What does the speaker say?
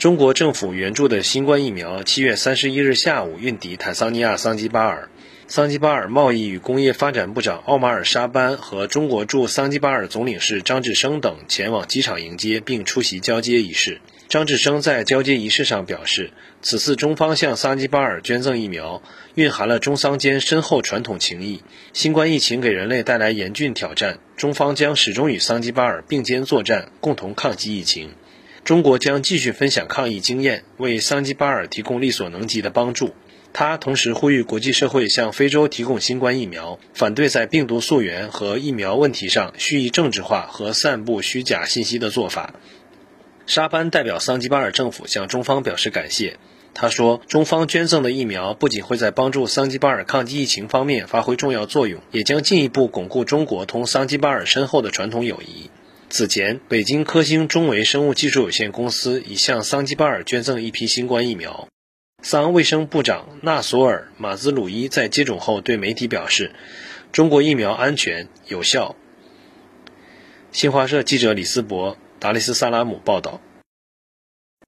中国政府援助的新冠疫苗，七月三十一日下午运抵坦桑尼亚桑基巴尔。桑基巴尔贸易与工业发展部长奥马尔沙班和中国驻桑基巴尔总领事张志生等前往机场迎接，并出席交接仪式。张志生在交接仪式上表示，此次中方向桑基巴尔捐赠疫苗，蕴含了中桑间深厚传统情谊。新冠疫情给人类带来严峻挑战，中方将始终与桑基巴尔并肩作战，共同抗击疫情。中国将继续分享抗疫经验，为桑基巴尔提供力所能及的帮助。他同时呼吁国际社会向非洲提供新冠疫苗，反对在病毒溯源和疫苗问题上蓄意政治化和散布虚假信息的做法。沙班代表桑基巴尔政府向中方表示感谢。他说：“中方捐赠的疫苗不仅会在帮助桑基巴尔抗击疫情方面发挥重要作用，也将进一步巩固中国同桑基巴尔深厚的传统友谊。”此前，北京科兴中维生物技术有限公司已向桑基巴尔捐赠一批新冠疫苗。桑卫生部长纳索尔·马兹鲁伊在接种后对媒体表示：“中国疫苗安全有效。”新华社记者李思博、达利斯萨拉姆报道。